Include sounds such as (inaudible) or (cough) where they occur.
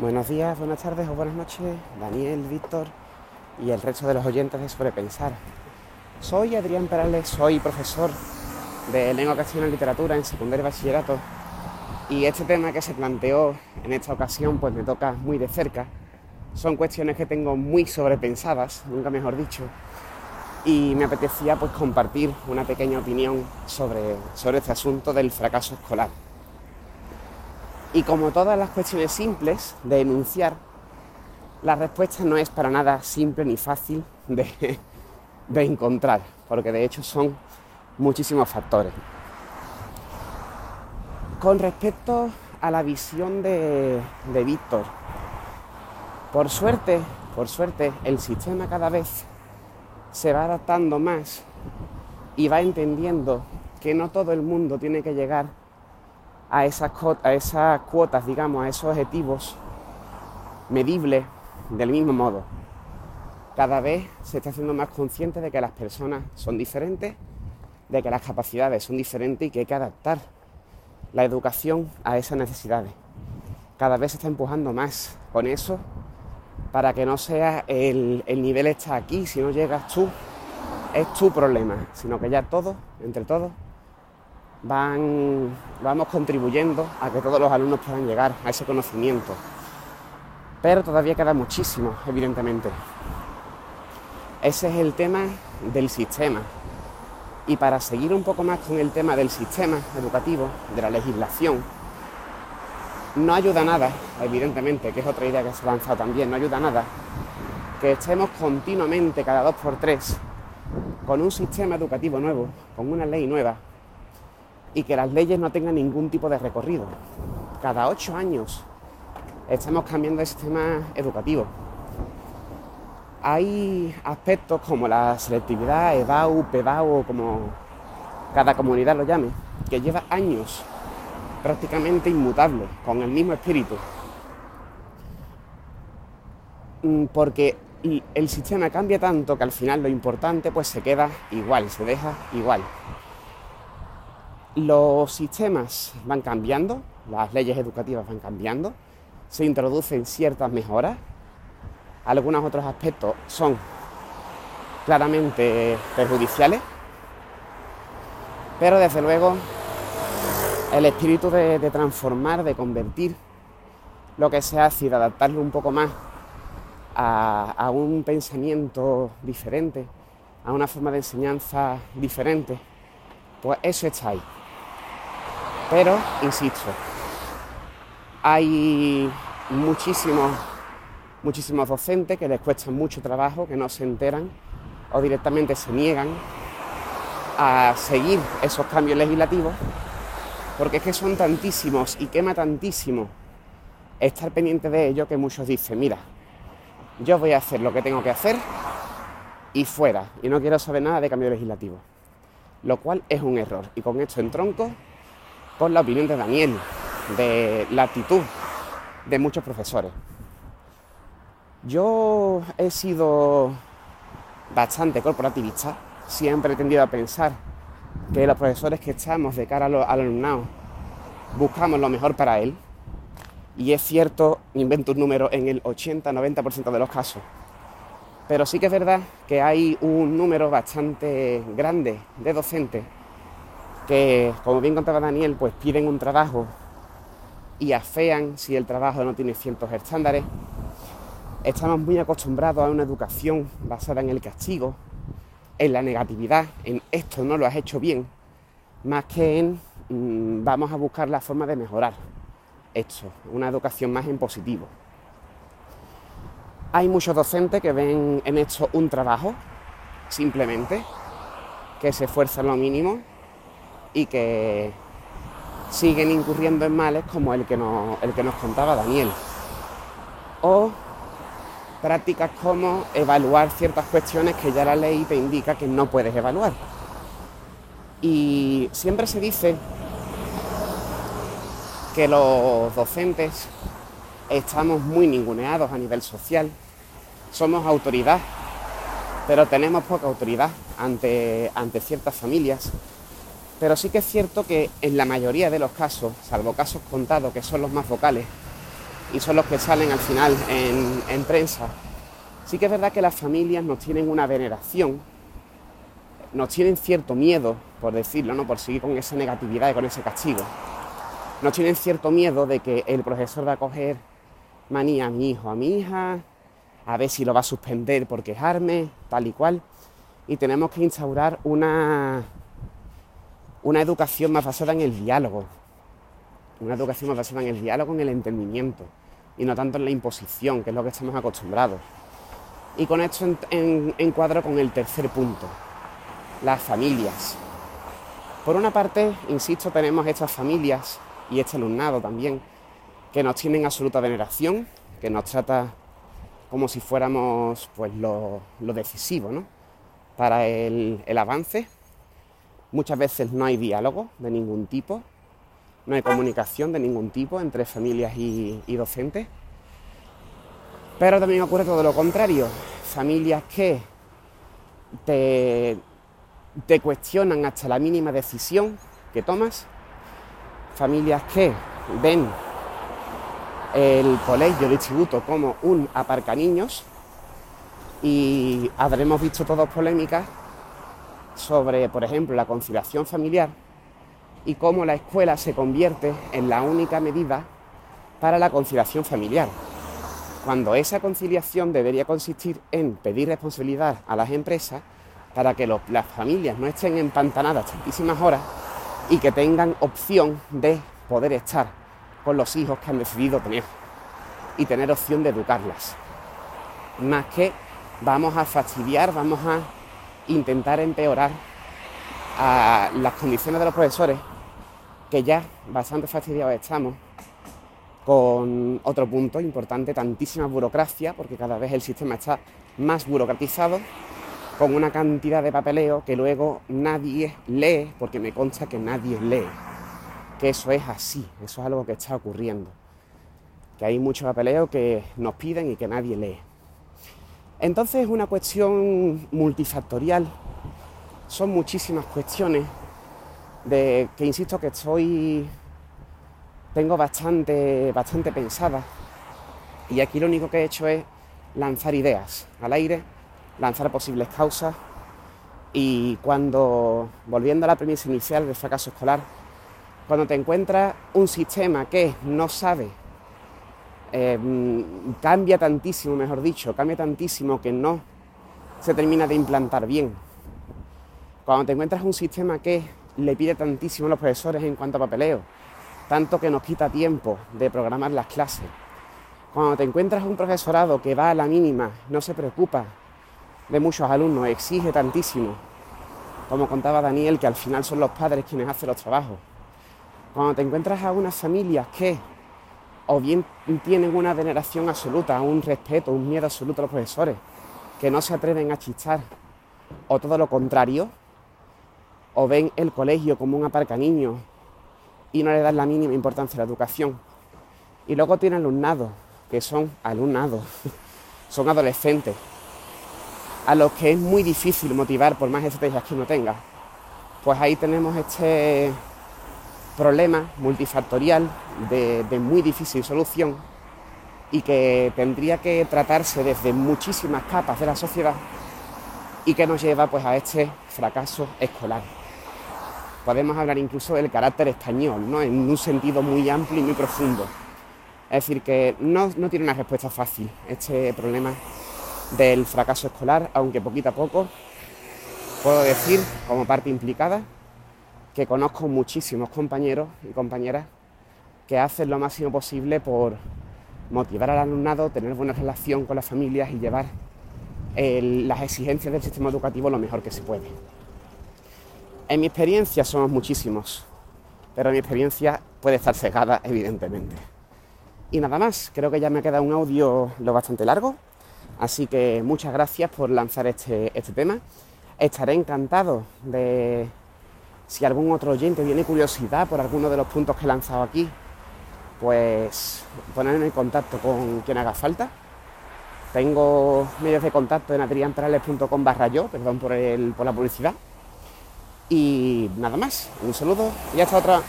Buenos días, buenas tardes o buenas noches, Daniel, Víctor y el resto de los oyentes de Sobrepensar. Soy Adrián Perales, soy profesor de lengua castellana y literatura en secundaria y bachillerato y este tema que se planteó en esta ocasión pues me toca muy de cerca. Son cuestiones que tengo muy sobrepensadas, nunca mejor dicho, y me apetecía pues compartir una pequeña opinión sobre, sobre este asunto del fracaso escolar. Y como todas las cuestiones simples de enunciar, la respuesta no es para nada simple ni fácil de, encontrar, porque de hecho son muchísimos factores. Con respecto a la visión de, de Víctor, por suerte, por suerte, el sistema cada vez se va adaptando más y va entendiendo que no todo el mundo tiene que llegar a esas, cuotas, digamos, a esos objetivos medibles del mismo modo. Cada vez se está haciendo más consciente de que las personas son diferentes, de que las capacidades son diferentes y que hay que adaptar la educación a esas necesidades. Cada vez se está empujando más con eso para que no sea el, el nivel está aquí, si no llegas tú, es tu problema, sino que ya todos, entre todos, van, vamos contribuyendo a que todos los alumnos puedan llegar a ese conocimiento. Pero todavía queda muchísimo, evidentemente. Ese es el tema del sistema. Y para seguir un poco más con el tema del sistema educativo, de la legislación, no ayuda nada, evidentemente, que es otra idea que se ha lanzado también, no ayuda nada que estemos continuamente, cada dos por tres, con un sistema educativo nuevo, con una ley nueva, y que las leyes no tengan ningún tipo de recorrido. Cada ocho años estamos cambiando el sistema educativo. Hay aspectos como la selectividad, EBAU, PEBAU, como cada comunidad lo llame, que lleva años prácticamente inmutable, con el mismo espíritu. Mm, porque el sistema cambia tanto que al final lo importante pues se queda igual, se deja igual. Los sistemas van cambiando, las leyes educativas van cambiando, se introducen ciertas mejoras, algunos otros aspectos son claramente perjudiciales, pero desde luego el espíritu de, transformar, de convertir lo que se hace y de adaptarlo un poco más a un pensamiento diferente, a una forma de enseñanza diferente, pues eso está ahí. Pero, insisto, hay muchísimos, muchísimos docentes que les cuesta mucho trabajo, que no se enteran o directamente se niegan a seguir esos cambios legislativos, porque es que son tantísimos y quema tantísimo estar pendiente de ello que muchos dicen, mira, yo voy a hacer lo que tengo que hacer y fuera, y no quiero saber nada de cambio legislativo, lo cual es un error. Y con esto en tronco con la opinión de Daniel, de la actitud de muchos profesores. Yo he sido bastante corporativista, siempre he tendido a pensar que los profesores que estamos de cara al alumnado buscamos lo mejor para él. Y es cierto, invento un número en el 80-90% de los casos. Pero sí que es verdad que hay un número bastante grande de docentes que, como bien contaba Daniel, pues piden un trabajo y afean si el trabajo no tiene ciertos estándares. Estamos muy acostumbrados a una educación basada en el castigo, en la negatividad, en esto no lo has hecho bien, más que en mm, vamos a buscar la forma de mejorar esto, una educación más en positivo. Hay muchos docentes que ven en esto un trabajo, simplemente, que se esfuerzan lo mínimo y que siguen incurriendo en males como el que nos, el que nos contaba Daniel. O prácticas como evaluar ciertas cuestiones que ya la ley te indica que no puedes evaluar. Y siempre se dice que los docentes estamos muy ninguneados a nivel social, somos autoridad, pero tenemos poca autoridad ante, ante ciertas familias pero sí que es cierto que en la mayoría de los casos, salvo casos contados que son los más vocales, y son los que salen al final en, prensa. Sí que es verdad que las familias nos tienen una veneración, nos tienen cierto miedo, por decirlo, ¿no? por seguir con esa negatividad y con ese castigo. Nos tienen cierto miedo de que el profesor va a coger manía a mi hijo, a mi hija, a ver si lo va a suspender por quejarme, tal y cual. Y tenemos que instaurar una, una educación más basada en el diálogo. Una educación más basada en el diálogo, en el entendimiento. Y no tanto en la imposición, que es lo que estamos acostumbrados. Y con esto en, encuadro con el tercer punto, las familias. Por una parte, insisto, tenemos estas familias y este alumnado también, que nos tienen absoluta veneración, que nos trata como si fuéramos pues lo, decisivo ¿no? para el, avance. Muchas veces no hay diálogo de ningún tipo, no hay comunicación de ningún tipo entre familias y, docentes. Pero también ocurre todo lo contrario, familias que te, cuestionan hasta la mínima decisión que tomas, familias que ven el colegio, el instituto como un aparcaniños y habremos visto todas polémicas sobre, por ejemplo, la conciliación familiar y cómo la escuela se convierte en la única medida para la conciliación familiar, cuando esa conciliación debería consistir en pedir responsabilidad a las empresas para que las familias no estén empantanadas tantísimas horas y que tengan opción de poder estar con los hijos que han decidido tener y tener opción de educarlas. Más que vamos a fastidiar, vamos a intentar empeorar las condiciones de los profesores, que ya bastante fastidiados estamos, con otro punto importante, tantísima burocracia, porque cada vez el sistema está más burocratizado, con una cantidad de papeleo que luego nadie lee, porque me consta que nadie lee que eso es así, eso es algo que está ocurriendo. Que hay mucho papeleo que nos piden y que nadie lee. Entonces es una cuestión multifactorial, son muchísimas cuestiones de que insisto que estoy tengo bastante bastante pensada. Y aquí lo único que he hecho es lanzar ideas al aire, lanzar posibles causas. Y cuando volviendo a la premisa inicial del fracaso escolar cuando te encuentras un sistema que no sabe, eh, cambia tantísimo, mejor dicho, cambia tantísimo que no se termina de implantar bien. Cuando te encuentras un sistema que le pide tantísimo a los profesores en cuanto a papeleo, tanto que nos quita tiempo de programar las clases. Cuando te encuentras un profesorado que va a la mínima, no se preocupa de muchos alumnos, exige tantísimo, como contaba Daniel, que al final son los padres quienes hacen los trabajos cuando te encuentras a unas familias que o bien tienen una veneración absoluta, un respeto, un miedo absoluto a los profesores, que no se atreven a chistar, o todo lo contrario, o ven el colegio como un aparcaniño y no le dan la mínima importancia a la educación. Y luego tienen alumnados, que son alumnados, (laughs) son adolescentes, a los que es muy difícil motivar por más estrategias que uno tenga. Pues ahí tenemos este problema multifactorial de, muy difícil solución y que tendría que tratarse desde muchísimas capas de la sociedad y que nos lleva pues a este fracaso escolar. Podemos hablar incluso del carácter español, ¿no? en un sentido muy amplio y muy profundo. Es decir, que no, no tiene una respuesta fácil este problema del fracaso escolar, aunque poquito a poco puedo decir, como parte implicada, que conozco muchísimos compañeros y compañeras que hacen lo máximo posible por motivar al alumnado, tener buena relación con las familias y llevar las exigencias del sistema educativo lo mejor que se puede. En mi experiencia somos muchísimos, pero mi experiencia puede estar cegada, evidentemente. Y nada más, creo que ya me queda un audio lo bastante largo, así que muchas gracias por lanzar este, este tema. Estaré encantado de si algún otro oyente tiene curiosidad por alguno de los puntos que he lanzado aquí, pues ponerme en contacto con quien haga falta. Tengo medios de contacto en adrianperales.com barra yo, perdón por, el, por la publicidad. Y nada más, un saludo y hasta otra.